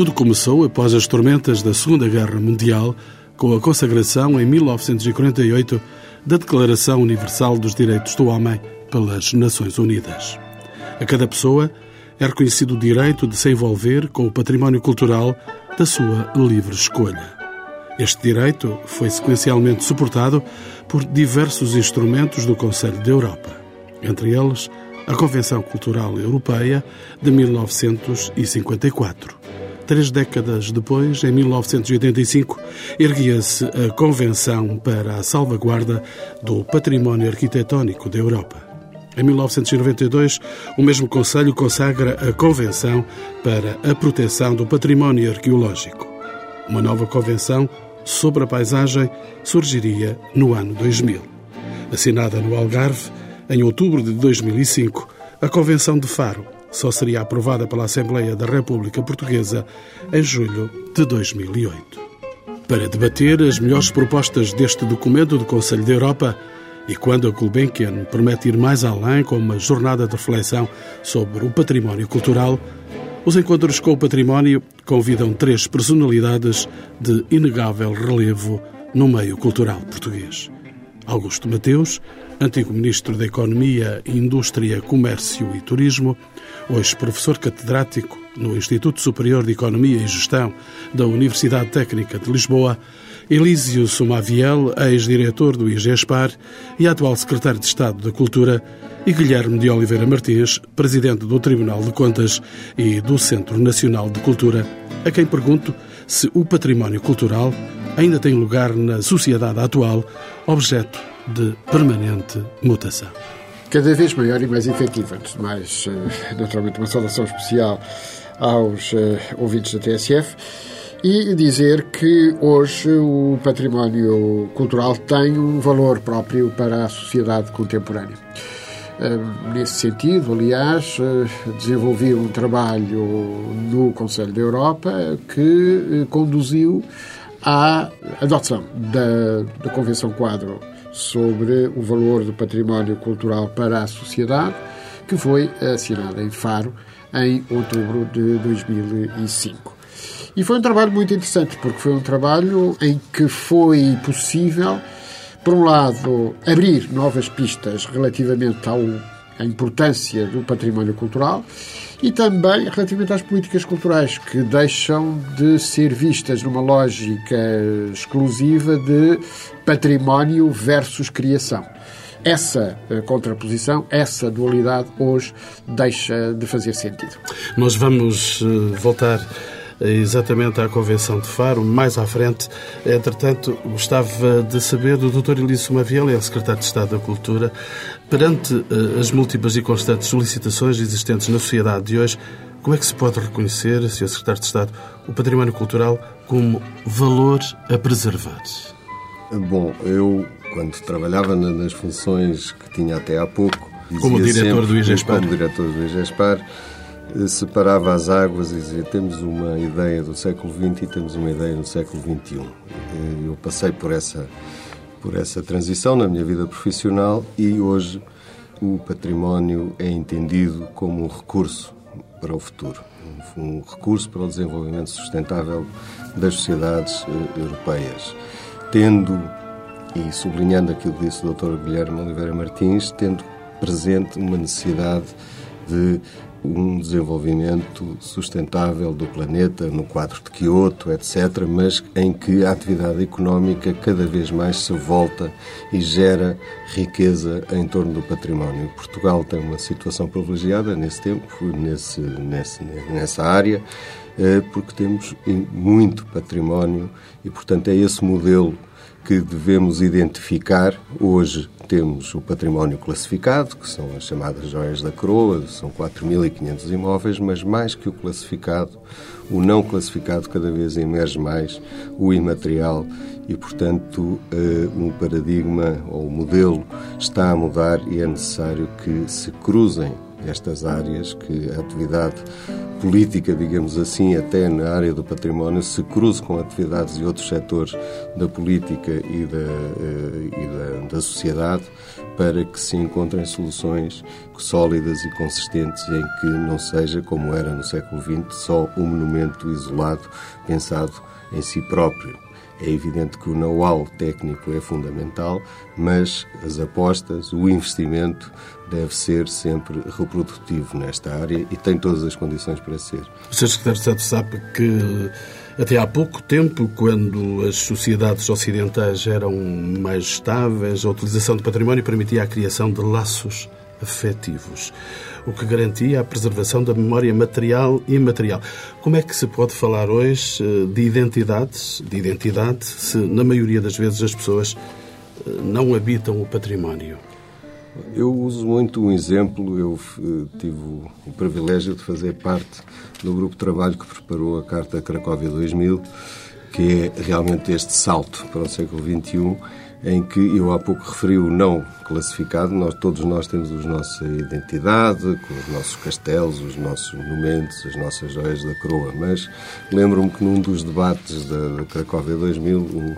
Tudo começou após as tormentas da Segunda Guerra Mundial, com a consagração em 1948 da Declaração Universal dos Direitos do Homem pelas Nações Unidas. A cada pessoa é reconhecido o direito de se envolver com o património cultural da sua livre escolha. Este direito foi sequencialmente suportado por diversos instrumentos do Conselho da Europa, entre eles a Convenção Cultural Europeia de 1954. Três décadas depois, em 1985, erguia-se a Convenção para a Salvaguarda do Património Arquitetónico da Europa. Em 1992, o mesmo Conselho consagra a Convenção para a Proteção do Património Arqueológico. Uma nova convenção sobre a paisagem surgiria no ano 2000. Assinada no Algarve, em outubro de 2005, a Convenção de Faro só seria aprovada pela Assembleia da República Portuguesa em julho de 2008. Para debater as melhores propostas deste documento do Conselho da Europa, e quando a Gulbenkian promete ir mais além com uma jornada de reflexão sobre o património cultural, os encontros com o património convidam três personalidades de inegável relevo no meio cultural português. Augusto Mateus, antigo Ministro da Economia, Indústria, Comércio e Turismo, hoje professor catedrático no Instituto Superior de Economia e Gestão da Universidade Técnica de Lisboa, Elísio Sumaviel, ex-diretor do IGESPAR e atual secretário de Estado da Cultura, e Guilherme de Oliveira Martins, presidente do Tribunal de Contas e do Centro Nacional de Cultura, a quem pergunto se o património cultural ainda tem lugar na sociedade atual, objeto de permanente mutação. Cada vez maior e mais efetiva. Antes de mais, eh, naturalmente, uma saudação especial aos uh, ouvintes da TSF e dizer que hoje o património cultural tem um valor próprio para a sociedade contemporânea. Nesse sentido, aliás, eh, desenvolvi um trabalho no Conselho da Europa que eh, conduziu à adoção da, da Convenção Quadro sobre o valor do património cultural para a sociedade, que foi assinada em Faro em outubro de 2005. E foi um trabalho muito interessante, porque foi um trabalho em que foi possível por um lado, abrir novas pistas relativamente ao, à importância do património cultural e também relativamente às políticas culturais, que deixam de ser vistas numa lógica exclusiva de património versus criação. Essa eh, contraposição, essa dualidade, hoje deixa de fazer sentido. Nós vamos eh, voltar exatamente à Convenção de Faro, mais à frente. Entretanto, gostava de saber do Dr. Elísio Maviel, é Secretário de Estado da Cultura, perante eh, as múltiplas e constantes solicitações existentes na sociedade de hoje, como é que se pode reconhecer, Sr. Secretário de Estado, o património cultural como valor a preservar? Bom, eu, quando trabalhava nas funções que tinha até há pouco, como diretor do IGESPAR. Como diretor do IGESPAR, separava as águas e dizia temos uma ideia do século XX e temos uma ideia do século XXI. Eu passei por essa, por essa transição na minha vida profissional e hoje o património é entendido como um recurso para o futuro, um recurso para o desenvolvimento sustentável das sociedades eh, europeias, tendo, e sublinhando aquilo que disse o Dr. Guilherme Oliveira Martins, tendo presente uma necessidade de um desenvolvimento sustentável do planeta no quadro de Kyoto, etc., mas em que a atividade económica cada vez mais se volta e gera riqueza em torno do património. Portugal tem uma situação privilegiada nesse tempo, nesse, nesse, nessa área, eh, porque temos muito património e, portanto, é esse modelo que devemos identificar. Hoje temos o património classificado, que são as chamadas joias da coroa, são 4.500 imóveis, mas mais que o classificado, o não classificado cada vez emerge mais, o imaterial, e, portanto, eh, um paradigma ou um modelo está a mudar e é necessário que se cruzem estas áreas, que a atividade política, digamos assim, até na área do património, se cruze com atividades e outros setores da política e da, eh, e da, da sociedade para que se encontrem soluções sólidas e consistentes em que não seja, como era no século XX, só um monumento isolado, pensado em si próprio. É evidente que o know-how técnico é fundamental, mas as apostas, o investimento deve ser sempre reprodutivo nesta área e tem todas as condições para ser. O Sr. Secretário de Estado sabe que até há pouco tempo, quando as sociedades ocidentais eram mais estáveis, a utilização do património permitia a criação de laços afetivos, o que garantia a preservação da memória material e imaterial. Como é que se pode falar hoje eh, de identidades, de identidade, se na maioria das vezes as pessoas eh, não habitam o património? Eu uso muito um exemplo. Eu tive o privilégio de fazer parte do grupo de trabalho que preparou a Carta Cracóvia 2000, que é realmente este salto para o século XXI, em que eu há pouco referi o não classificado. Nós, todos nós temos a nossa identidade, com os nossos castelos, os nossos monumentos, as nossas joias da coroa. Mas lembro-me que num dos debates da, Cracóvia 2000, um,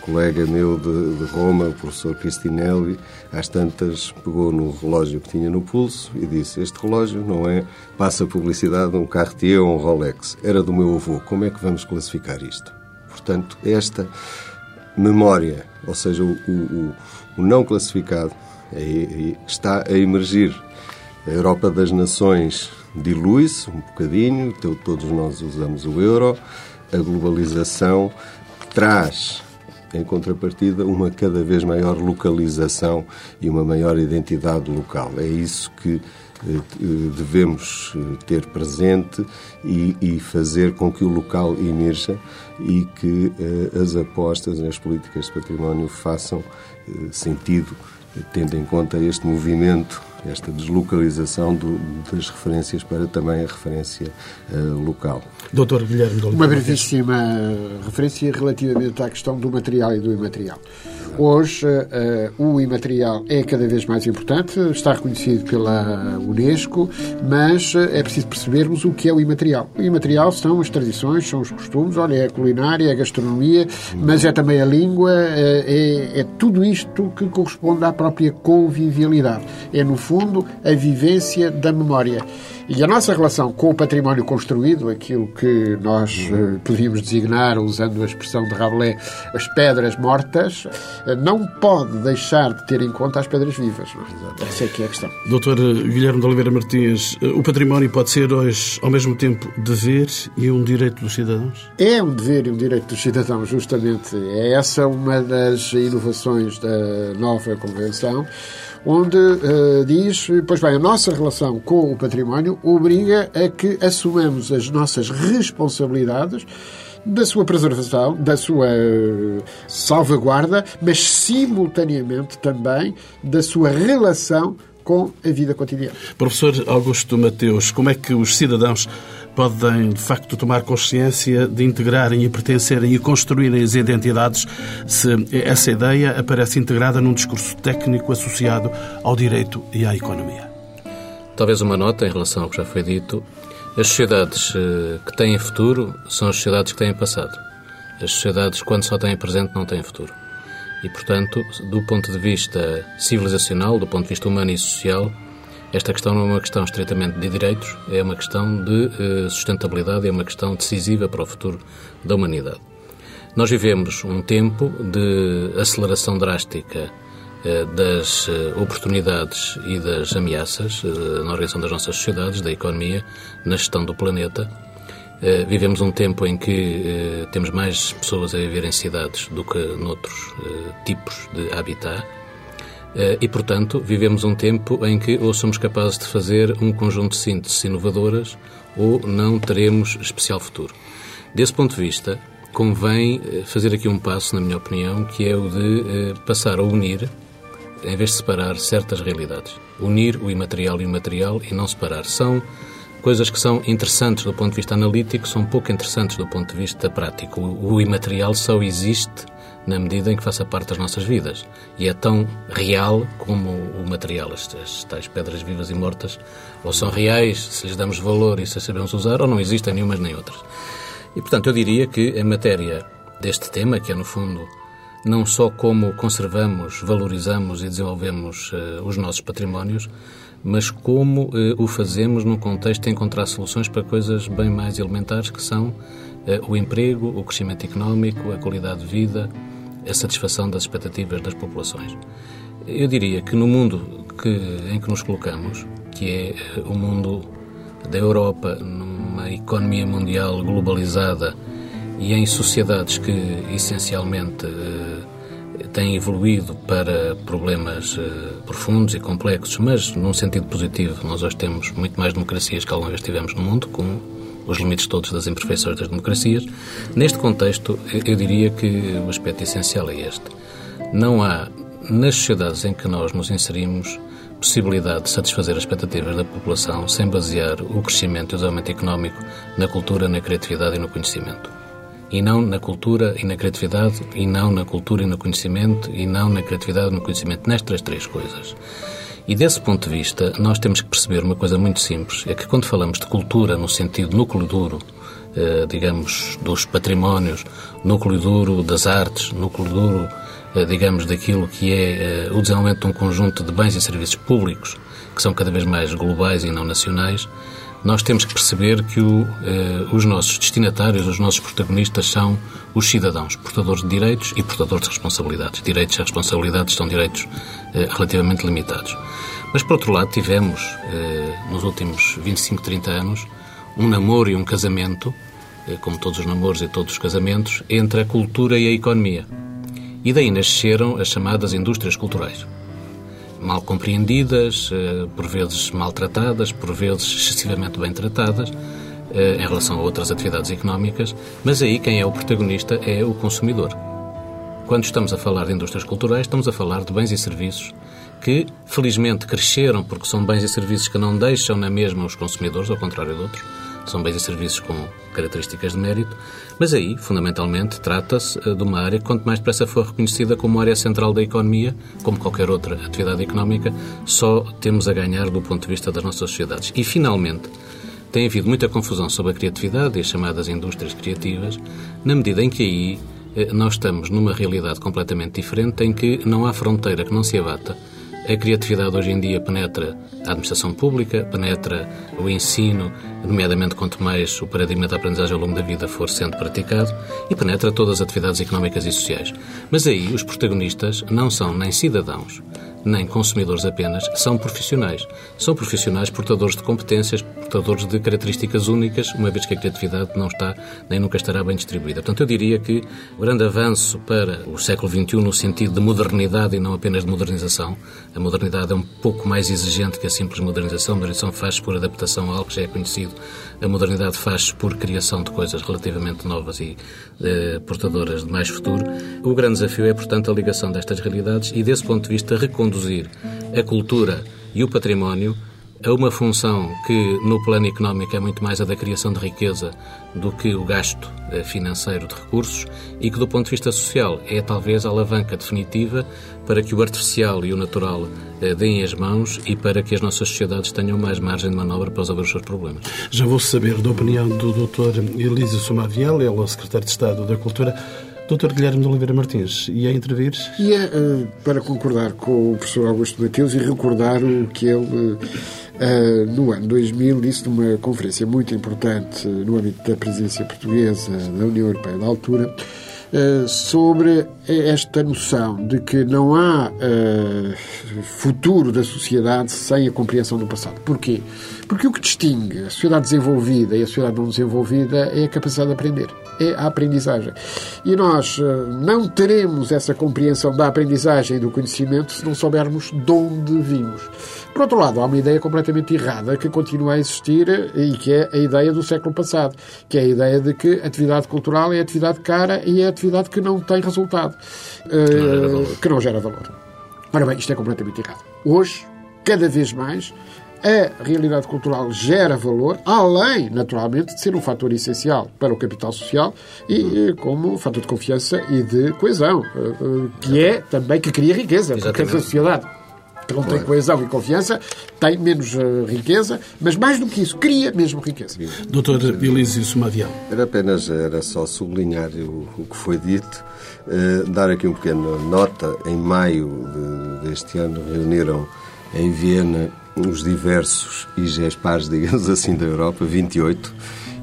colega meu de, de, Roma, o professor Cristinelli, às tantas pegou no relógio que tinha no pulso e disse: Este relógio não é, passa publicidade, um Cartier ou um Rolex, era do meu avô. Como é que vamos classificar isto? Portanto, esta memória, ou seja, o, o, o não classificado, é, está a emergir. A Europa das Nações dilui-se um bocadinho, todos nós usamos o euro, a globalização traz em contrapartida, uma cada vez maior localização e uma maior identidade local. É isso que devemos eh, ter presente e, e, fazer com que o local emerja e que eh, as apostas nas políticas de património façam sentido, tendo em conta este movimento esta deslocalização do, das referências para também a referência uh, local. Doutor Guilherme Uma brevíssima referência relativamente à questão do material e do imaterial. Hoje, uh, o imaterial é cada vez mais importante, está reconhecido pela Unesco, mas uh, é preciso percebermos o que é o imaterial. O imaterial são as tradições, são os costumes, olha, é a culinária, é a gastronomia, mas é também a língua, é, é tudo isto que corresponde à própria convivialidade. É, no fundo, a vivência da memória. E a nossa relação com o património construído, aquilo que nós uh, podíamos designar, usando a expressão de Rabelais, as pedras mortas, uh, não pode deixar de ter em conta as pedras vivas. É? Essa é que é a questão. Doutor Guilherme de Oliveira Martins, o património pode ser hoje, ao mesmo tempo, dever e um direito dos cidadãos? É um dever e um direito dos cidadãos, justamente. É essa uma das inovações da nova Convenção onde uh, diz, pois bem, a nossa relação com o património obriga a que assumamos as nossas responsabilidades da sua preservação, da sua uh, salvaguarda, mas simultaneamente também da sua relação com a vida cotidiana. Professor Augusto Mateus, como é que os cidadãos podem, de facto, tomar consciência de integrarem e pertencerem e construírem as identidades se essa ideia aparece integrada num discurso técnico associado ao direito e à economia? Talvez uma nota em relação ao que já foi dito. As sociedades eh, que têm futuro são as sociedades que têm passado. As sociedades, quando só têm presente, não têm futuro. E, portanto, do ponto de vista civilizacional, do ponto de vista humano e social, esta questão não é uma questão estritamente de direitos, é uma questão de eh, sustentabilidade, é uma questão decisiva para o futuro da humanidade. Nós vivemos um tempo de aceleração drástica eh, das eh, oportunidades e das ameaças na organização das nossas sociedades, da economia, na gestão do planeta. Vivemos um tempo em que temos mais pessoas a viver em cidades do que noutros tipos de habitat e, portanto, vivemos um tempo em que ou somos capazes de fazer um conjunto de sínteses inovadoras ou não teremos especial futuro. Desse ponto de vista, convém eh, fazer aqui um passo, na minha opinião, que é o de eh, passar a unir, em vez de separar certas realidades. Unir o imaterial e o material e não separar. São coisas que são interessantes do ponto de vista analítico, são pouco interessantes do ponto de vista prático. O imaterial só existe na medida em que faça parte das nossas vidas. E é tão real como o material. As, as tais pedras vivas e mortas ou são reais, se lhes damos valor e se as sabemos usar, ou não existem nenhumas nem outras. E, portanto, eu diria que em matéria deste tema, que é, no fundo, não só como conservamos, valorizamos e desenvolvemos uh, os nossos patrimónios, mas como uh, o fazemos num contexto de encontrar soluções para coisas bem mais elementares, que são o emprego, o crescimento económico, a qualidade de vida, a satisfação das expectativas das populações. Eu diria que no mundo que, em que nos colocamos, que é o mundo da Europa, numa economia mundial globalizada e em sociedades que essencialmente eh, têm evoluído para problemas eh, profundos e complexos, mas num sentido positivo, nós hoje temos muito mais democracias que alguma vez tivemos no mundo, com os limites todos das imperfeições das democracias. Neste contexto, eu diria que o aspecto essencial é este. Não há, nas sociedades em que nós nos inserimos, possibilidade de satisfazer as expectativas da população sem basear o crescimento e o desenvolvimento económico na cultura, na criatividade e no conhecimento e não na cultura e na criatividade, e não na cultura e no conhecimento, e não na criatividade e no conhecimento, nestas três coisas. E desse ponto de vista, nós temos que perceber uma coisa muito simples: é que quando falamos de cultura no sentido núcleo duro, eh, digamos, dos patrimónios, núcleo duro das artes, núcleo duro, eh, digamos, daquilo que é eh, o desenvolvimento de um conjunto de bens e serviços públicos, que são cada vez mais globais e não nacionais, nós temos que perceber que o, eh, os nossos destinatários, os nossos protagonistas são os cidadãos, portadores de direitos e portadores de responsabilidades. Direitos e responsabilidades são direitos eh, relativamente limitados. Mas, por outro lado, tivemos, eh, nos últimos 25, 30 anos, um namoro e um casamento, eh, como todos os namoros e todos os casamentos, entre a cultura e a economia. E daí nasceram as chamadas indústrias culturais mal compreendidas, eh, por vezes maltratadas, por vezes excessivamente bem tratadas eh, em relação a outras atividades económicas, mas aí quem é o protagonista é o consumidor. Quando estamos a falar de indústrias culturais, estamos a falar de bens e serviços que, felizmente, cresceram porque são bens e serviços que não deixam na mesma os consumidores, ao contrário de outros, são bens e serviços com características de mérito, mas aí, fundamentalmente, trata-se eh, de uma área que, quanto mais depressa for reconhecida como área central da economia, como qualquer outra atividade económica, só temos a ganhar do ponto de vista das nossas sociedades. E, finalmente, tem havido muita confusão sobre a criatividade e as chamadas indústrias criativas, na medida em que aí eh, nós estamos numa realidade completamente diferente, em que não há fronteira que não se abata a criatividade hoje em dia penetra a administração pública, penetra o ensino, nomeadamente quanto mais o paradigma da aprendizagem ao longo da vida for sendo praticado, e penetra todas as atividades económicas e sociais. Mas aí os protagonistas não são nem cidadãos, nem consumidores apenas, são profissionais. São profissionais portadores de competências, portadores de características únicas, uma vez que a criatividade não está nem nunca estará bem distribuída. Portanto, eu diria que o grande avanço para o século XXI no sentido de modernidade e não apenas de modernização, a modernidade é um pouco mais exigente que a simples modernização, a modernização faz por adaptação a algo que já é conhecido, a modernidade faz por criação de coisas relativamente novas e eh, portadoras de mais futuro. O grande desafio é, portanto, a ligação destas realidades e, desse ponto de vista, reconduzir a cultura e o património a uma função que, no plano económico, é muito mais a da criação de riqueza do que o gasto eh, financeiro de recursos e que, do ponto de vista social, é talvez a alavanca definitiva para que o artificial e o natural eh, deem as mãos e para que as nossas sociedades tenham mais margem de manobra para resolver os seus problemas. Já vou saber da opinião do Dr. Elísio Somaviel, ele é o Secretário de Estado da Cultura. Dr. Guilherme de Oliveira Martins, ia intervir? Ia uh, para concordar com o professor Augusto Mateus e recordar o que ele, uh, no ano 2000, disse numa conferência muito importante no âmbito da presidência portuguesa da União Europeia da altura, uh, sobre esta noção de que não há futuro da sociedade sem a compreensão do passado. Porquê? Porque o que distingue a sociedade desenvolvida e a sociedade não desenvolvida é a capacidade de aprender, é a aprendizagem. E nós eh, não teremos essa compreensão da aprendizagem e do conhecimento se não soubermos de onde vimos. Por outro lado, há uma ideia completamente errada que continua a existir e que é a ideia do século passado, que é a ideia de que a atividade cultural é atividade cara e é atividade que não tem resultado, eh, que não gera valor. Ora bem, isto é completamente errado. Hoje, cada vez mais, a realidade cultural gera valor, além, naturalmente, de ser um fator essencial para o capital social e como um fator de confiança e de coesão, eh, eh, que é também que cria riqueza, Exatamente. porque a sociedade que não tem coesão e confiança, tem menos uh, riqueza, mas mais do que isso, cria mesmo riqueza. Doutor Elísio Somadiel. Era apenas, era só sublinhar o, o que foi dito, uh, dar aqui um pequeno nota. Em maio de, deste ano reuniram em Viena os diversos IGESPARs, digamos assim, da Europa, 28,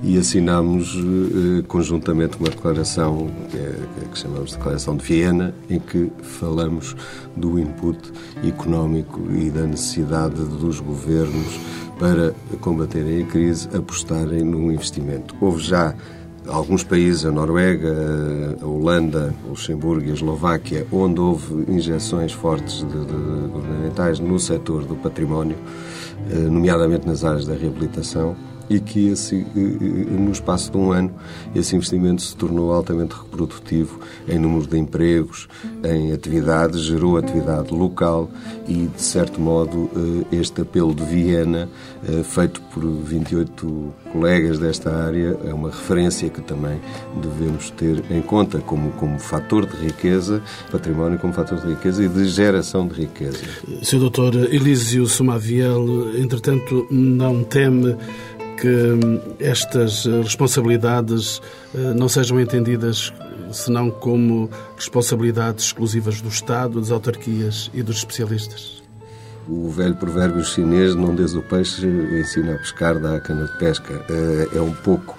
e assinámos eh, conjuntamente uma declaração que, é, que chamamos de Declaração de Viena, em que falamos do input económico e da necessidade dos governos para combaterem a crise, apostarem no investimento. Houve já alguns países, a Noruega, a Holanda, o Luxemburgo e a Eslováquia, onde houve injeções fortes de, de, governamentais no setor do património, eh, nomeadamente nas áreas da reabilitação e que esse, eh, eh, no espaço de um ano esse investimento se tornou altamente reprodutivo em número de empregos, em atividades, gerou atividade local e, de certo modo, eh, este apelo de Viena, feito por 28 colegas desta área, é uma referência que também devemos ter em conta como, como fator de riqueza, património como fator de riqueza e de geração de riqueza. Sr. Doutor Elísio Somaviel, entretanto, não teme que estas eh, responsabilidades eh, não sejam entendidas senão como responsabilidades exclusivas do Estado, das autarquias e dos especialistas? O velho provérbio chinês, não des o peixe, ensina a pescar da cana de pesca. Eh, é um pouco,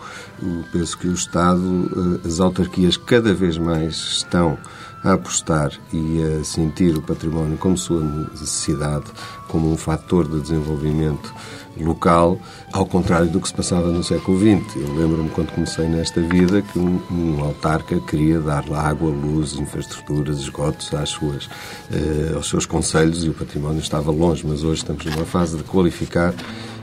penso que o Estado, as autarquias cada vez mais estão a apostar e a sentir o património como sua necessidade, como um fator de desenvolvimento local, ao contrário do que se passava no século XX. Eu lembro-me quando comecei nesta vida que um, um, autarca queria dar água, luz, infraestruturas, esgotos às suas, eh, aos seus conselhos e o património estava longe, mas hoje estamos numa fase de qualificar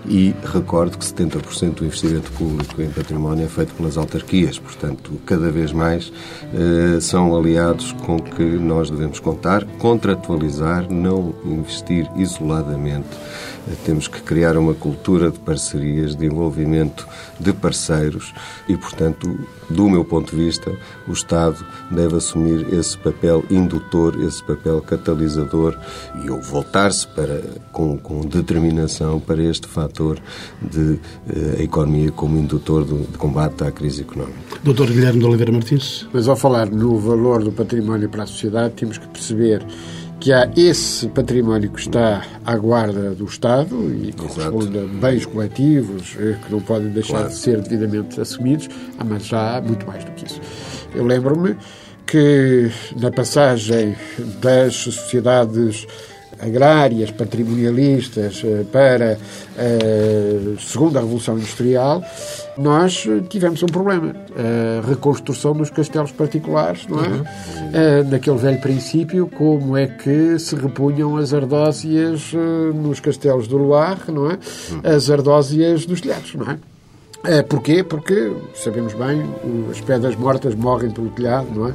e recordo que 70% do investimento público em património é feito pelas autarquias, portanto, cada vez mais eh, são aliados com que nós devemos contar, contratualizar, não investir isoladamente. Temos que criar uma cultura de parcerias, de envolvimento de parceiros e, portanto, do meu ponto de vista, o Estado deve assumir esse papel indutor, esse papel catalisador e voltar-se para com, com, determinação para este fator de eh, economia como indutor do, de combate à crise económica. Doutor Guilherme de Oliveira Martins. Mas ao falar no valor do património para a sociedade, temos que perceber que há esse património que está à guarda do Estado e corresponde a bens coletivos eh, que não podem deixar claro. de ser devidamente assumidos, ah, mas há muito mais do que isso. Eu lembro-me que na passagem das sociedades agrárias, patrimonialistas, eh, para a eh, segunda Revolução Industrial, nós tivemos um problema. A reconstrução dos castelos particulares, não é? Uhum. Naquele velho princípio, como é que se repunham as ardósias eh, nos castelos do Loire, não é? Uhum. As ardósias dos telhados, não é? Porquê? Porque, sabemos bem, as pedras mortas morrem pelo telhado, não é?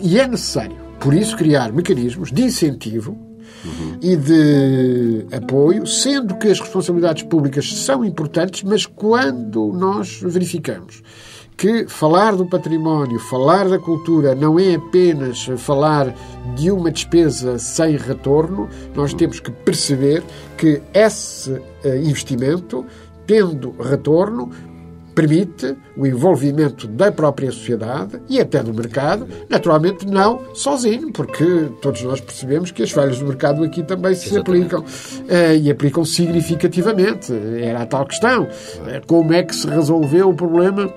E é necessário, por isso, criar mecanismos de incentivo uhum. e de apoio, sendo que as responsabilidades públicas são importantes, mas quando nós verificamos que falar do património, falar da cultura, não é apenas falar de uma despesa sem retorno, nós temos que perceber que esse eh, investimento, tendo retorno, permite o envolvimento da própria sociedade e até do mercado, naturalmente não sozinho, porque todos nós percebemos que as falhas do mercado aqui também se Exatamente. aplicam uh, e aplicam significativamente. Era a tal questão. Uh, como é que se resolveu o problema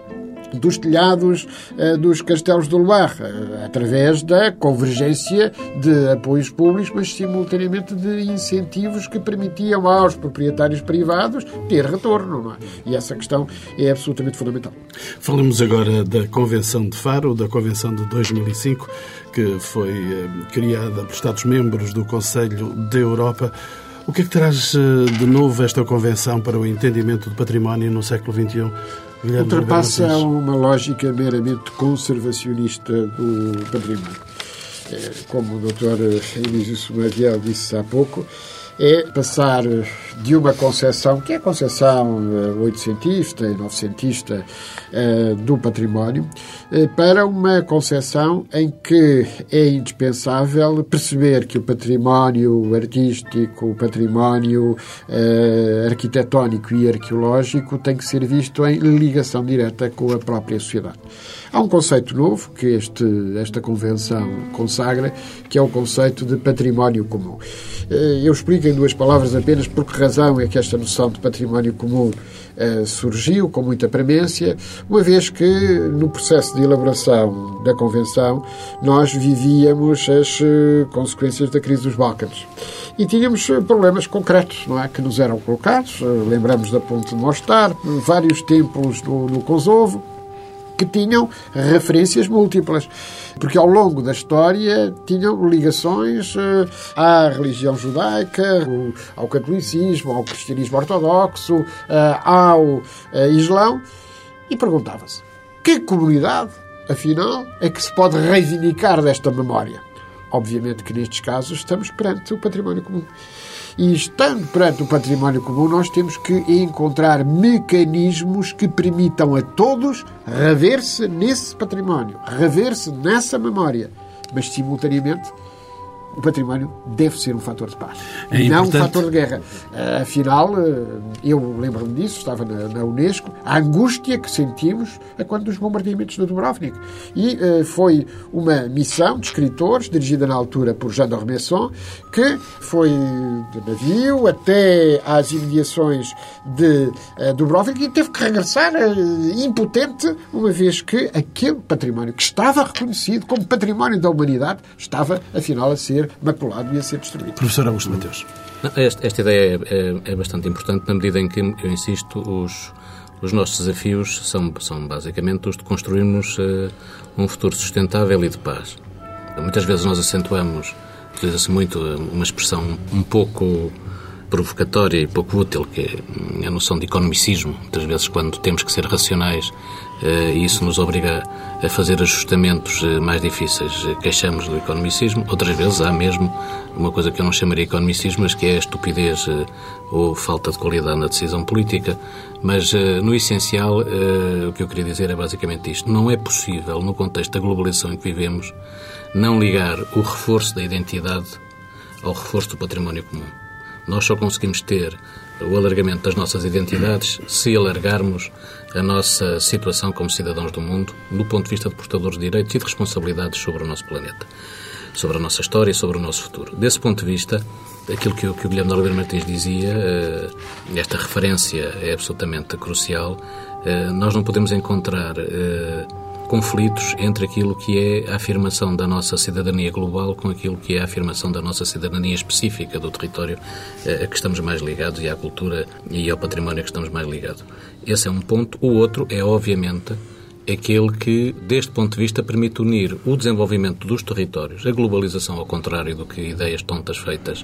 dos telhados uh, dos castelos do Loire, uh, através da convergência de apoios públicos, mas simultaneamente de incentivos que permitiam aos proprietários privados ter retorno. É? E essa questão é absolutamente fundamental. Falamos agora da Convenção de Faro, da Convenção de 2005, que foi uh, criada por Estados-membros do Conselho da Europa. O que é que traz de novo esta Convenção para o entendimento do património no século XXI? Ultrapassa uma lógica meramente conservacionista do património. É, como o Dr. Elísio Sumadiel disse há pouco, é passar de uma concepção, que é a concepção uh, oitocentista e novecentista uh, do património, para uma concepção em que é indispensável perceber que o património artístico, o património arquitetónico e arqueológico tem que ser visto em ligação direta com a própria sociedade. Há um conceito novo que este, esta convenção consagra, que é o conceito de património comum. Eu explico em duas palavras apenas por que razão é que esta noção de património comum uh, surgiu com muita premência, uma vez que no processo de elaboração da Convenção nós vivíamos as uh, consequências da crise dos Balcãs. E tínhamos eh, problemas concretos, não é? Que nos eram colocados. Lembramos da Ponte de Mostar, vários templos no, no Kosovo, que tinham referências múltiplas, porque ao longo da história tinham ligações uh, à religião judaica, ao catolicismo, ao cristianismo ortodoxo, uh, ao uh, islão, e perguntava-se que comunidade, afinal, é que se pode reivindicar desta memória? Obviamente que nestes casos estamos perante o património comum. E estando perante o património comum, nós temos que encontrar mecanismos que permitam a todos rever-se nesse património, rever-se nessa memória, mas simultaneamente o património deve ser um fator de paz, é não um fator de guerra. Uh, afinal, uh, eu lembro-me disso, estava na, na, Unesco, a angústia que sentimos a quando dos bombardeamentos de Dubrovnik. E uh, foi uma missão de escritores, dirigida na altura por Jean d'Ormesson, que foi de navio até às imediações de Dubrovnik e teve que regressar impotente, uma vez que aquele património que estava reconhecido como património da humanidade estava, afinal, a ser maculado e a ser destruído. Professor Augusto Mateus. Esta, esta ideia é, é, é, bastante importante na medida em que, eu insisto, os, os nossos desafios são, são basicamente os de construirmos uh, um futuro sustentável e de paz. Muitas vezes nós acentuamos, utiliza-se muito uma expressão um pouco provocatória e pouco útil, que é a noção de economicismo. Muitas vezes, quando temos que ser racionais, eh, isso nos obriga a fazer ajustamentos eh, mais difíceis. Queixamos do economicismo. Outras vezes há mesmo uma coisa que eu não chamaria economicismo, mas que é a estupidez eh, ou falta de qualidade na decisão política. Mas, no essencial, o que eu queria dizer é basicamente isto. Não é possível, no contexto da globalização em que vivemos, não ligar o reforço da identidade ao reforço do património comum. Nós só conseguimos ter o alargamento das nossas identidades se alargarmos a nossa situação como cidadãos do mundo do ponto de vista de portadores de direitos e de responsabilidades sobre o nosso planeta, sobre a nossa história e sobre o nosso futuro. Desse ponto de vista, aquilo que o, que o Guilherme de Oliveira Martins dizia, eh, esta referência é absolutamente crucial. Eh, nós não podemos encontrar eh, conflitos entre aquilo que é a afirmação da nossa cidadania global com aquilo que é a afirmação da nossa cidadania específica do território eh, a que estamos mais ligados e à cultura e ao património a que estamos mais ligados. Esse é um ponto. O outro é, obviamente, aquele que, deste ponto de vista, permite unir o desenvolvimento dos territórios, a globalização, ao contrário do que ideias tontas feitas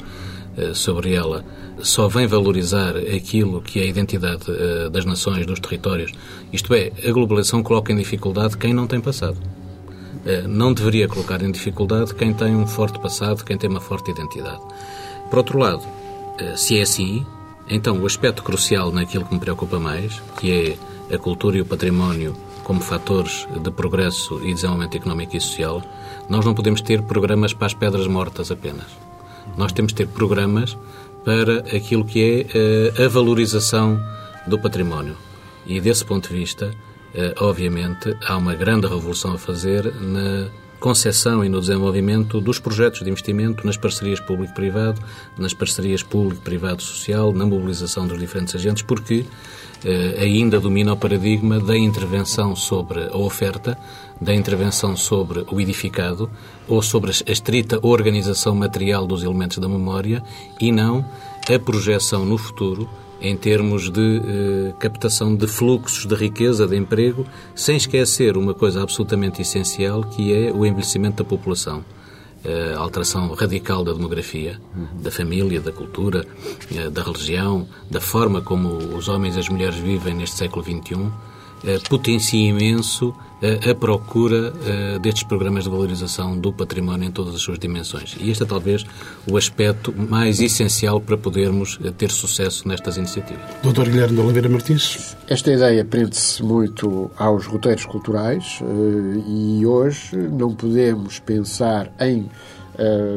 eh, sobre ela só vem valorizar aquilo que é a identidade eh, das nações, dos territórios. Isto é, a globalização coloca em dificuldade quem não tem passado. Eh, não deveria colocar em dificuldade quem tem um forte passado, quem tem uma forte identidade. Por outro lado, se é assim, então o aspecto crucial naquilo que me preocupa mais, que é a cultura e o património como fatores de progresso e desenvolvimento económico e social, nós não podemos ter programas para as pedras mortas apenas. Nós temos de ter programas para aquilo que é uh, a valorização do património. E desse ponto de vista, uh, obviamente, há uma grande revolução a fazer na concepção e no desenvolvimento dos projetos de investimento nas parcerias público-privado, nas parcerias público-privado-social, na mobilização dos diferentes agentes, porque eh, ainda domina o paradigma da intervenção sobre a oferta, da intervenção sobre o edificado ou sobre a estrita organização material dos elementos da memória e não a projeção no futuro em termos de eh, captação de fluxos de riqueza, de emprego, sem esquecer uma coisa absolutamente essencial que é o envelhecimento da população. A alteração radical da demografia, da família, da cultura, eh, da religião, da forma como os homens e as mulheres vivem neste século XXI, eh, potencia imenso a procura destes programas de valorização do património em todas as suas dimensões. E este é talvez o aspecto mais essencial para podermos ter sucesso nestas iniciativas. Dr. Guilherme de Oliveira Martins. Esta ideia prende-se muito aos roteiros culturais e hoje não podemos pensar em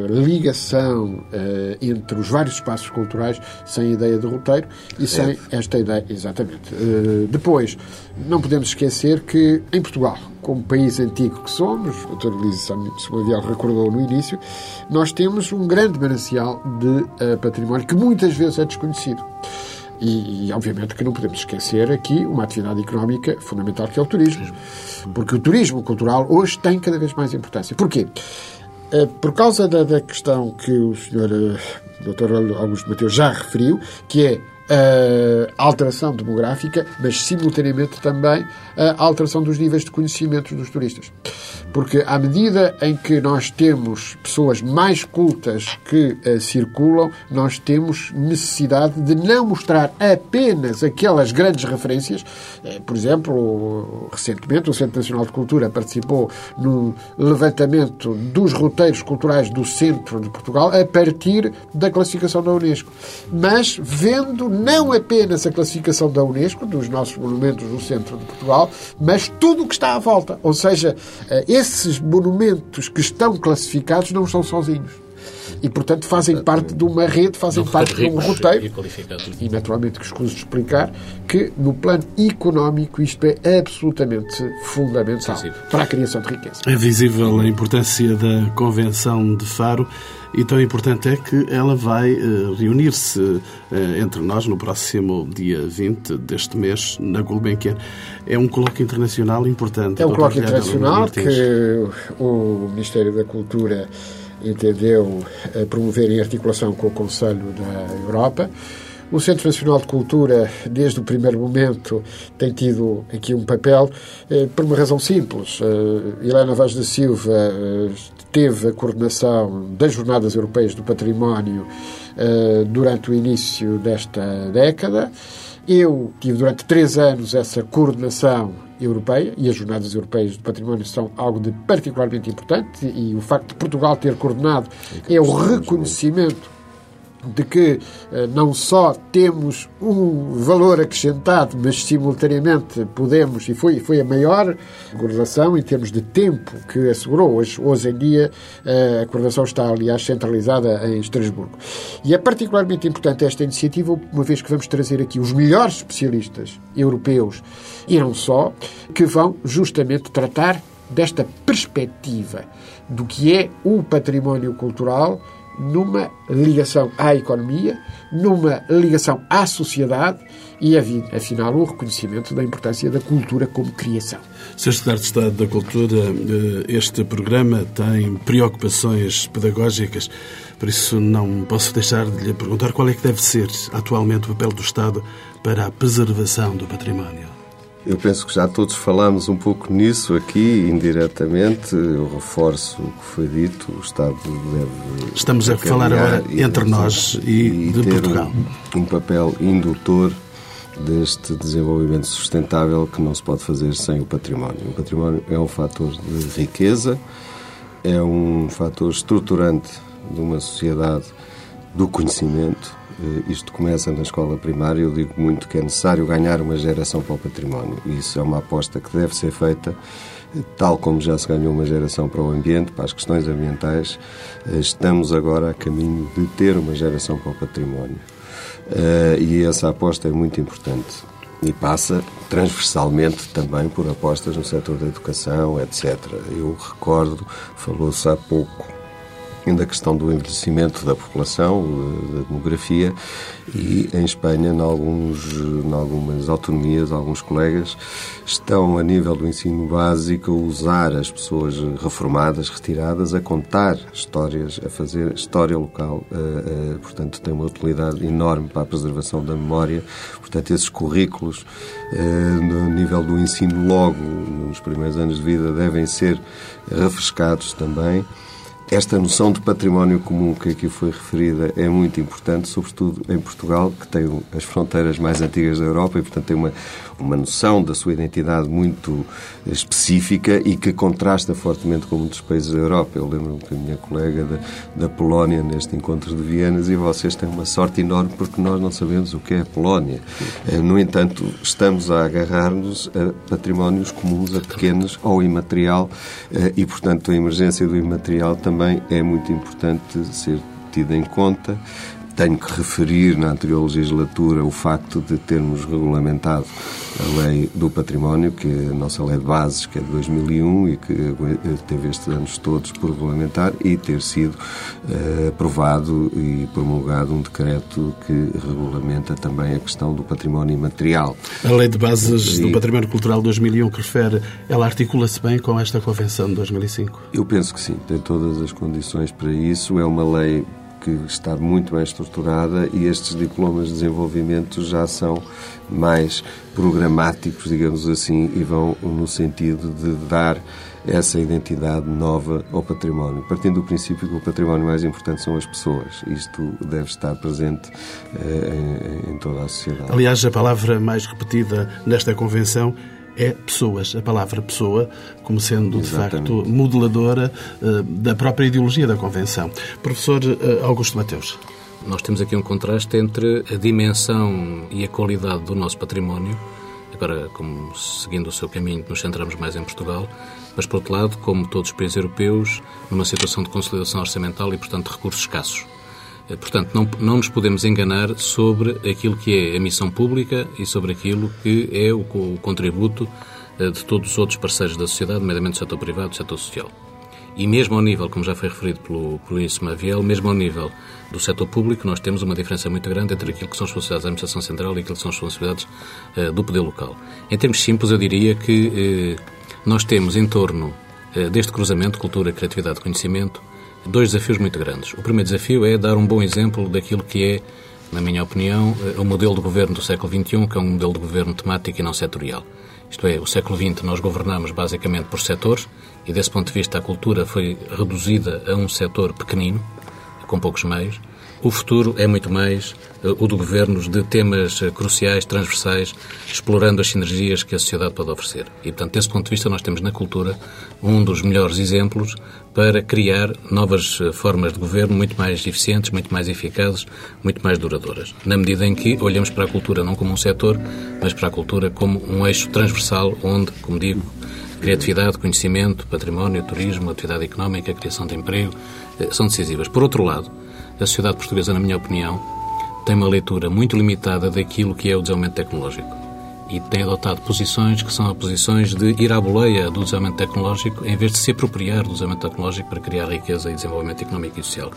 ligação uh, entre os vários espaços culturais sem ideia de roteiro e sem esta ideia. Exatamente. Uh, depois, não podemos esquecer que em Portugal, como país antigo que somos, o Dr. Elise Samuel recordou no início, nós temos um grande manancial de património que muitas vezes é desconhecido. E, e, obviamente, que não podemos esquecer aqui uma atividade económica fundamental que é o turismo. Porque o turismo cultural hoje tem cada vez mais importância. Porquê? Eh, por causa da, da, questão que o senhor eh, Dr. Augusto Mateus já referiu, que é a alteração demográfica, mas simultaneamente também a alteração dos níveis de conhecimento dos turistas. Porque à medida em que nós temos pessoas mais cultas que uh, circulam, nós temos necessidade de não mostrar apenas aquelas grandes referências. Uh, por exemplo, recentemente o Centro Nacional de Cultura participou no levantamento dos roteiros culturais do centro de Portugal a partir da classificação da Unesco. Mas vendo não apenas a classificação da Unesco, dos nossos monumentos do centro de Portugal, mas tudo o que está à volta. Ou seja, uh, esses monumentos que estão classificados não estão sozinhos. E, portanto, fazem parte de uma rede, fazem não parte de um roteiro. E, e, naturalmente, que escuso de explicar que, no plano económico, isto é absolutamente fundamental para a criação de riqueza. É visível a importância da Convenção de Faro e tão importante é que ela vai uh, reunir-se uh, entre nós no próximo dia 20 deste mês, na Gulbenkian. É um colóquio internacional importante. É um colóquio internacional que o Ministério da Cultura entendeu eh, promover em articulação com o Conselho da Europa. O Centro Nacional de Cultura, desde o primeiro momento, tem tido aqui um papel eh, por uma razão simples. Eh, Helena Vaz da Silva eh, teve a coordenação das Jornadas Europeias do Património eh, durante o início desta década. Eu tive durante três anos essa coordenação europeia e as Jornadas Europeias do Património são algo de particularmente importante e o facto de Portugal ter coordenado é o reconhecimento de que eh, não só temos um valor acrescentado, mas simultaneamente podemos, e foi, foi a maior coordenação em termos de tempo que assegurou. Hoje, hoje em dia, eh, a coordenação está, aliás, centralizada em Estrasburgo. E é particularmente importante esta iniciativa, uma vez que vamos trazer aqui os melhores especialistas europeus e não só, que vão justamente tratar desta perspectiva do que é o património cultural numa ligação à economia, numa ligação à sociedade e, afinal, o reconhecimento da importância da cultura como criação. Sr. Secretário de Estado da Cultura, eh, este programa tem preocupações pedagógicas, por isso não posso deixar de lhe perguntar qual é que deve ser atualmente o papel do Estado para a preservação do património. Eu penso que já todos falamos um pouco nisso aqui, indiretamente. Eu reforço o que foi dito. O Estado deve. Estamos a falar agora entre nós e, e de Portugal. Um, um papel indutor deste desenvolvimento sustentável que não se pode fazer sem o património. O património é um fator de riqueza, é um fator estruturante de uma sociedade do conhecimento isto começa na escola primária. Eu digo muito que é necessário ganhar uma geração para o património. Isso é uma aposta que deve ser feita, tal como já se ganhou uma geração para o ambiente, para as questões ambientais. Eh, estamos agora a caminho de ter uma geração para o património. Eh, e essa aposta é muito importante. E passa transversalmente também por apostas no setor da educação, etc. Eu recordo, falou-se há pouco ainda a questão do envelhecimento da população, da demografia, e em Espanha, em, alguns, em algumas autonomias, alguns colegas estão, a nível do ensino básico, a usar as pessoas reformadas, retiradas, a contar histórias, a fazer história local. Uh, uh, portanto, tem uma utilidade enorme para a preservação da memória. Portanto, esses currículos, no nível do ensino logo, nos primeiros anos de vida, devem ser refrescados também. Esta noção de património comum que aqui foi referida é muito importante, sobretudo em Portugal, que tem as fronteiras mais antigas da Europa e, portanto, tem uma, uma noção da sua identidade muito específica e que contrasta fortemente com muitos países da Europa. Eu lembro-me que a minha colega da, da Polónia, neste encontro de Vienas, e vocês têm uma sorte enorme porque nós não sabemos o que é a Polónia. Eh, no entanto, estamos a agarrar-nos a patrimónios comuns, a pequenos ou imaterial, eh, e, portanto, a emergência do imaterial também é muito importante ser tida em conta. Tenho que referir na anterior legislatura o facto de termos regulamentado a lei do património, que é a nossa lei de bases, que é de 2001 e que teve estes anos todos por regulamentar, e ter sido uh, aprovado e promulgado um decreto que regulamenta também a questão do património imaterial. A lei de bases e... do património cultural de 2001 que refere, ela articula-se bem com esta convenção de 2005? Eu penso que sim, tem todas as condições para isso. É uma lei que está muito bem estruturada e estes diplomas de desenvolvimento já são mais programáticos, digamos assim, e vão no sentido de dar essa identidade nova ao património, partindo do princípio que o património mais importante são as pessoas. Isto deve estar presente eh, em, em toda a sociedade. Aliás, a palavra mais repetida nesta convenção é pessoas, a palavra pessoa, como sendo, Exatamente. de facto, modeladora uh, da própria ideologia da Convenção. Professor uh, Augusto Mateus. Nós temos aqui um contraste entre a dimensão e a qualidade do nosso património, agora, como seguindo o seu caminho, nos centramos mais em Portugal, mas, por outro lado, como todos os países europeus, numa situação de consolidação orçamental e, portanto, recursos escassos. Eh, portanto, não, não nos podemos enganar sobre aquilo que é a missão pública e sobre aquilo que é o, o contributo eh, de todos os outros parceiros da sociedade, nomeadamente do setor privado do setor social. E mesmo ao nível, como já foi referido pelo, pelo Isso Maviel, mesmo ao nível do setor público, nós temos uma diferença muito grande entre aquilo que são as responsabilidades da Administração Central e aquilo que são as responsabilidades uh, do poder local. Em termos simples, eu diria que uh, nós temos em torno uh, deste cruzamento, cultura, criatividade conhecimento, dois desafios muito grandes. O primeiro desafio é dar um bom exemplo daquilo que é, na minha opinião, eh, o modelo de governo do século XXI, que é um modelo de governo temático e não setorial. Isto é, o século XX nós governamos basicamente por setores e, desse ponto de vista, a cultura foi reduzida a um setor pequenino, com poucos meios. O futuro é muito mais uh, o de governos de temas uh, cruciais, transversais, explorando as sinergias que a sociedade pode oferecer. E, portanto, desse ponto de vista, nós temos na cultura um dos melhores exemplos para criar novas uh, formas de governo muito mais eficientes, muito mais eficazes, muito mais duradouras. Na medida em que olhamos para a cultura não como um setor, mas para a cultura como um eixo transversal onde, como digo, criatividade, conhecimento, património, turismo, atividade económica, criação de emprego, são decisivas. Por outro lado, a sociedade portuguesa, na minha opinião, tem uma leitura muito limitada daquilo que é o desenvolvimento tecnológico e tem adotado posições que são posições de ir à boleia do desenvolvimento tecnológico em vez de se apropriar do desenvolvimento tecnológico para criar riqueza e desenvolvimento económico e social.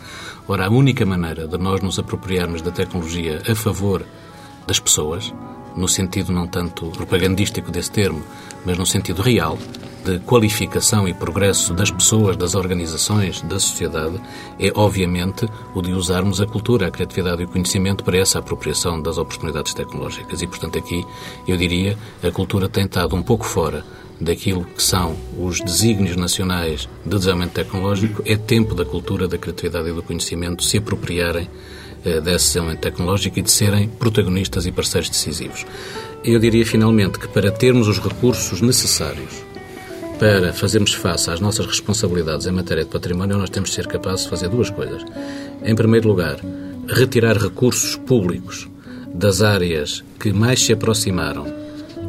Ora, a única maneira de nós nos apropriarmos da tecnologia a favor das pessoas, no sentido não tanto propagandístico desse termo, mas no sentido real, de qualificação e progresso das pessoas, das organizações, da sociedade, é obviamente o de usarmos a cultura, a criatividade e o conhecimento para essa apropriação das oportunidades tecnológicas. E, portanto, aqui eu diria a cultura tem estado um pouco fora daquilo que são os desígnios nacionais de desenvolvimento tecnológico. É tempo da cultura, da criatividade e do conhecimento se apropriarem eh, desse desenvolvimento tecnológico e de serem protagonistas e parceiros decisivos. Eu diria finalmente que para termos os recursos necessários para fazermos face às nossas responsabilidades em matéria de património, nós temos de ser capazes de fazer duas coisas. Em primeiro lugar, retirar recursos públicos das áreas que mais se aproximaram,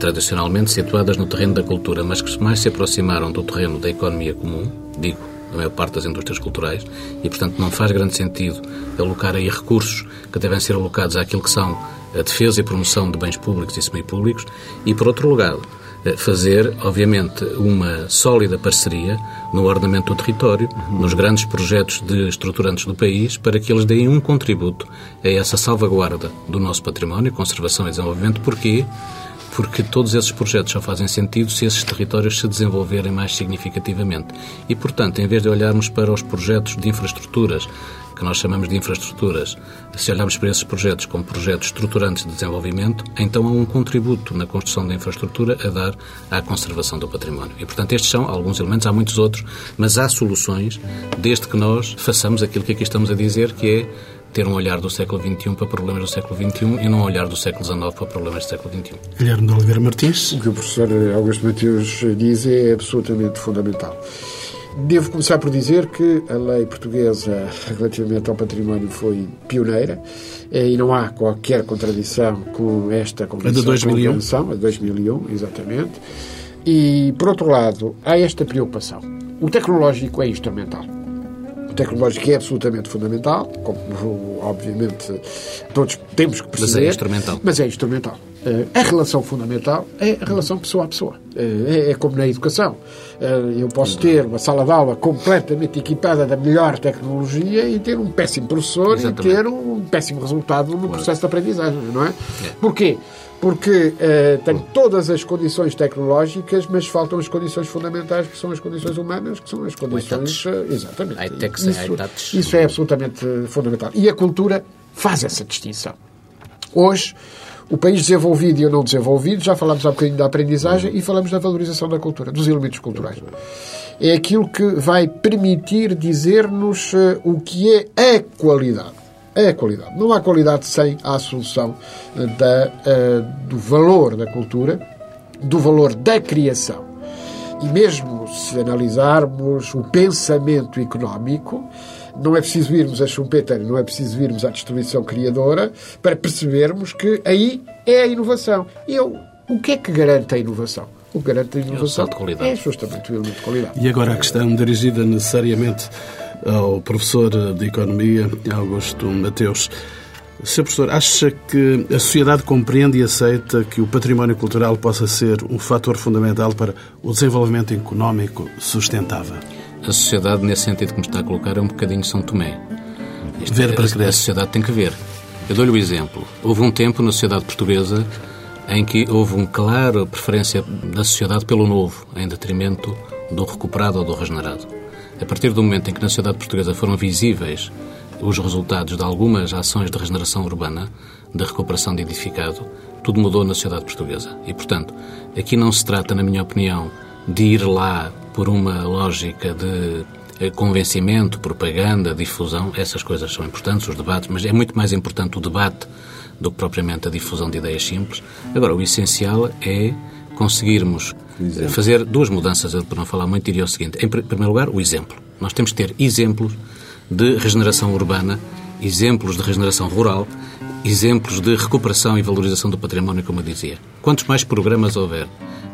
tradicionalmente situadas no terreno da cultura, mas que mais se aproximaram do terreno da economia comum, digo, a maior parte das indústrias culturais, e portanto não faz grande sentido alocar aí recursos que devem ser alocados àquilo que são a defesa e promoção de bens públicos e semipúblicos, e por outro eh, fazer, obviamente, uma sólida parceria no ordenamento do território, uhum. nos grandes projetos de estruturantes do país, para que eles deem um contributo a essa salvaguarda do nosso património, conservação e desenvolvimento. Porquê? Porque todos esses projetos só fazem sentido se esses territórios se desenvolverem mais significativamente. E, portanto, em vez de olharmos para os projetos de infraestruturas, que nós chamamos de infraestruturas, se olharmos para esses projetos como projetos estruturantes de desenvolvimento, então há um contributo na construção da infraestrutura a dar à conservação do património. E, portanto, estes são alguns elementos, há muitos outros, mas há soluções desde que nós façamos aquilo que aqui estamos a dizer, que é ter um olhar do século XXI para problemas do século XXI e não um olhar do século XIX para problemas do século XXI. Guilherme de Oliveira Martins. O que o professor Augusto Mateus diz é absolutamente fundamental. Devo começar por dizer que a lei portuguesa relativamente ao património foi pioneira eh, e não há qualquer contradição com esta Convenção. A de 2001. A de 2001, exatamente. E, por outro lado, há esta preocupação. O tecnológico é instrumental tecnológico é absolutamente fundamental, como obviamente todos temos que perceber. Mas é instrumental. Mas é instrumental. Eh, a relação fundamental é a relação pessoa a pessoa. Eh, é, é como na educação. Eh, eu posso ter uma sala de aula completamente equipada da melhor tecnologia e ter um péssimo professor Exatamente. e ter um péssimo resultado no processo de aprendizagem, não é? Porquê? Porque uh, tem todas as condições tecnológicas, mas faltam as condições fundamentais, que são as condições humanas, que são as condições. Uh, exatamente. Isso, isso é absolutamente fundamental. E a cultura faz essa distinção. Hoje, o país desenvolvido e o não desenvolvido, já falámos há bocadinho da aprendizagem e falamos da valorização da cultura, dos elementos culturais. É aquilo que vai permitir dizer-nos o que é a qualidade é a qualidade. Não há qualidade sem a solução da, uh, do valor da cultura, do valor da criação. E mesmo se analisarmos o pensamento económico, não é preciso irmos a Schumpeter, não é preciso irmos à destruição criadora para percebermos que aí é a inovação. E eu, o que é que garante a inovação? O que garante a inovação é, é justamente o elemento de qualidade. E agora a questão dirigida necessariamente ao professor de Economia, Augusto Mateus. Sr. Professor, acha que a sociedade compreende e aceita que o património cultural possa ser um fator fundamental para o desenvolvimento económico sustentável? A sociedade, nesse sentido que me está a colocar, é um bocadinho São Tomé. Isto ver para a, crer. A sociedade tem que ver. Eu dou-lhe o um exemplo. Houve um tempo na sociedade portuguesa em que houve uma clara preferência da sociedade pelo novo, em detrimento do recuperado ou do regenerado. A partir do momento em que na sociedade portuguesa foram visíveis os resultados de algumas ações de regeneração urbana, de recuperação de edificado, tudo mudou na sociedade portuguesa. E, portanto, aqui não se trata, na minha opinião, de ir lá por uma lógica de eh, convencimento, propaganda, difusão. Essas coisas são importantes, os debates, mas é muito mais importante o debate do que propriamente a difusão de ideias simples. Agora, o essencial é conseguirmos fazer duas mudanças, para não falar muito, diria o seguinte. Em primeiro lugar, o exemplo. Nós temos que ter exemplos de regeneração urbana, exemplos de regeneração rural, exemplos de recuperação e valorização do património, como eu dizia. Quantos mais programas houver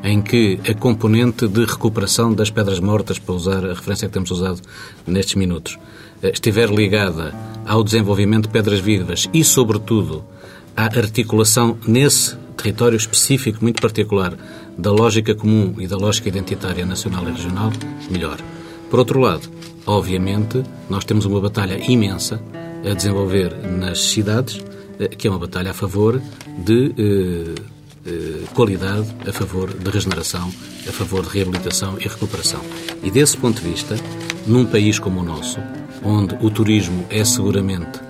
em que a componente de recuperação das pedras mortas, para usar a referência que temos usado nestes minutos, eh, estiver ligada ao desenvolvimento de pedras vivas e, sobretudo, à articulação nesse território específico, muito particular, da lógica comum e da lógica identitária nacional e regional, melhor. Por outro lado, obviamente, nós temos uma batalha imensa a desenvolver nas cidades, eh, que é uma batalha a favor de eh, eh, qualidade, a favor de regeneração, a favor de reabilitação e recuperação. E desse ponto de vista, num país como o nosso, onde o turismo é seguramente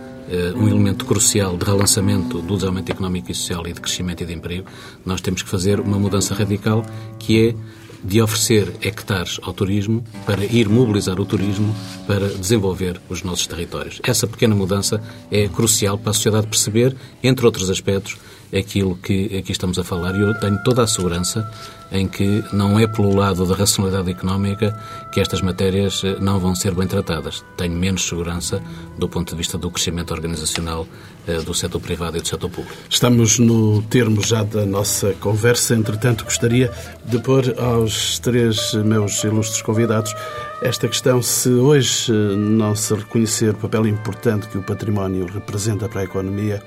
um elemento crucial de relançamento do desenvolvimento económico e social e de crescimento e de emprego, nós temos que fazer uma mudança radical que é de oferecer hectares ao turismo para ir mobilizar o turismo para desenvolver os nossos territórios. Essa pequena mudança é crucial para a sociedade perceber, entre outros aspectos, aquilo que aqui estamos a falar e eu tenho toda a segurança em que não é pelo lado da racionalidade económica que estas matérias eh, não vão ser bem tratadas. Tenho menos segurança do ponto de vista do crescimento organizacional eh, do setor privado e do setor público. Estamos no termo já da nossa conversa, entretanto gostaria de pôr aos três meus ilustres convidados esta questão, se hoje não se reconhecer o papel importante que o património representa para a economia,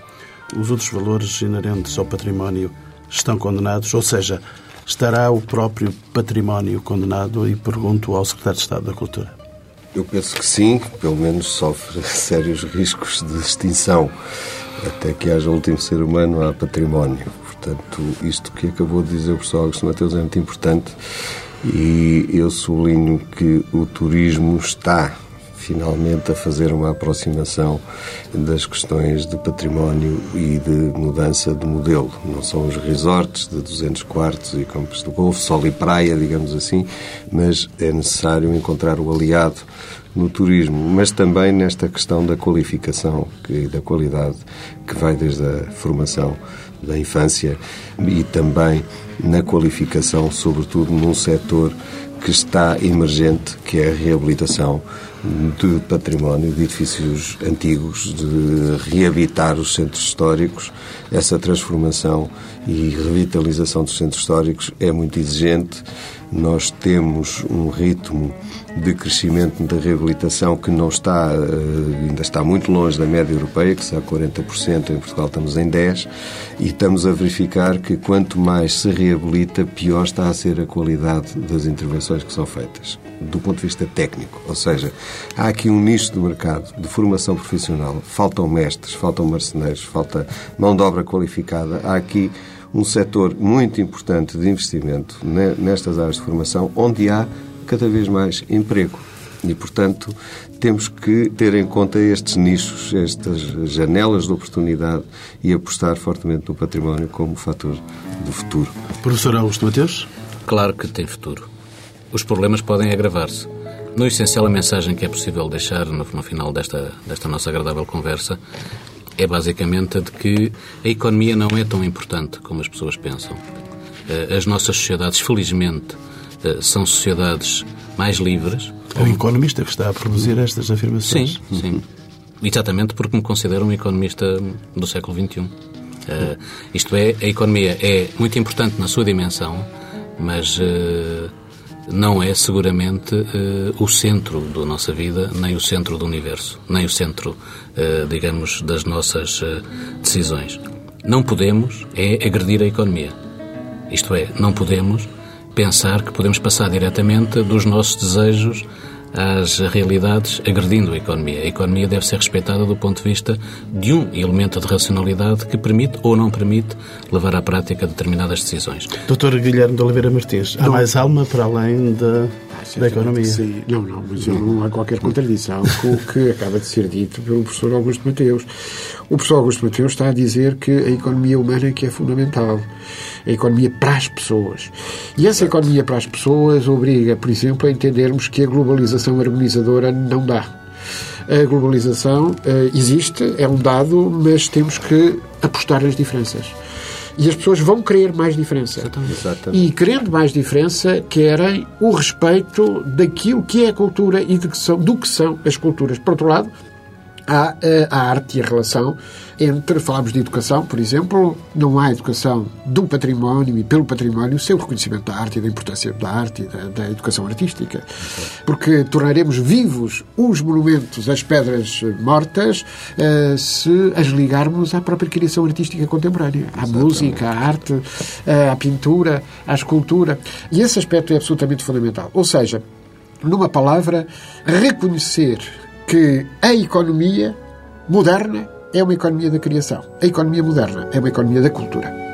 os outros valores inerentes ao património estão condenados, ou seja, estará o próprio património condenado? E pergunto ao Secretário de Estado da Cultura. Eu penso que sim, pelo menos sofre sérios riscos de extinção. Até que haja o último ser humano, há património. Portanto, isto que acabou de dizer o professor Augusto Mateus é muito importante e eu sublinho que o turismo está finalmente a fazer uma aproximação das questões de património e de mudança de modelo. Não são os resorts de 200 quartos e campos de golfe, sol e praia, digamos assim, mas é necessário encontrar o aliado no turismo, mas também nesta questão da qualificação e da qualidade que vai desde a formação da infância e também na qualificação, sobretudo num setor que está emergente, que é a reabilitação de património, de edifícios antigos, de reabitar os centros históricos. Essa transformação e revitalização dos centros históricos é muito exigente. Nós temos um ritmo de crescimento da reabilitação que não está, eh, ainda está muito longe da média europeia, que está a 40%, em Portugal estamos em 10%, e estamos a verificar que quanto mais se reabilita, pior está a ser a qualidade das intervenções que são feitas, do ponto de vista técnico. Ou seja, há aqui um nicho de mercado de formação profissional, faltam mestres, faltam marceneiros, falta mão de obra qualificada, há aqui um setor muito importante de investimento nestas áreas de formação, onde há cada vez mais emprego. E, portanto, temos que ter em conta estes nichos, estas janelas de oportunidade e apostar fortemente no património como fator do futuro. Professor Augusto Mateus? Claro que tem futuro. Os problemas podem agravar-se. No essencial, a mensagem que é possível deixar no, no final desta, desta nossa agradável conversa é basicamente a de que a economia não é tão importante como as pessoas pensam. Eh, as nossas sociedades, felizmente, eh, são sociedades mais livres. É um economista que está a produzir estas afirmações. Sim, sim. Exatamente porque me considero um economista do século XXI. Uh, eh, isto é, a economia é muito importante na sua dimensão, mas uh, não é seguramente uh, o centro da nossa vida, nem o centro do universo, nem o centro, digamos, das nossas decisões. Não podemos é agredir a economia. Isto é, não podemos pensar que podemos passar diretamente dos nossos desejos às realidades, agredindo a economia. A economia deve ser respeitada do ponto de vista de um elemento de racionalidade que permite ou não permite levar à prática determinadas decisões. Doutor Guilherme de Oliveira Martins, há não. mais alma para além da, ah, da economia? Sim, não, não, mas não há qualquer contradição com o que acaba de ser dito pelo professor Augusto Mateus. O professor Augusto Mateus está a dizer que a economia humana é que é fundamental a economia para as pessoas. E essa economia para as pessoas obriga, por exemplo, a entendermos que a globalização harmonizadora não dá. A globalização uh, existe, é um dado, mas temos que apostar nas diferenças. E as pessoas vão querer mais diferença. Exatamente. E querendo mais diferença, querem o respeito daquilo que é a cultura e que são, do que são as culturas. Por outro lado, há eh, a arte e a relação entre, falamos de educação, por exemplo, não há educação do património e pelo património sem o reconhecimento da arte e da importância da arte e da, da educação artística. Porque tornaremos vivos os monumentos, as pedras mortas, uh, se as ligarmos à própria criação artística contemporânea, à Exatamente. música, à arte, uh, à pintura, à escultura. E esse aspecto é absolutamente fundamental. Ou seja, numa palavra, reconhecer que a economia moderna é uma economia da criação. A economia moderna é uma economia da cultura.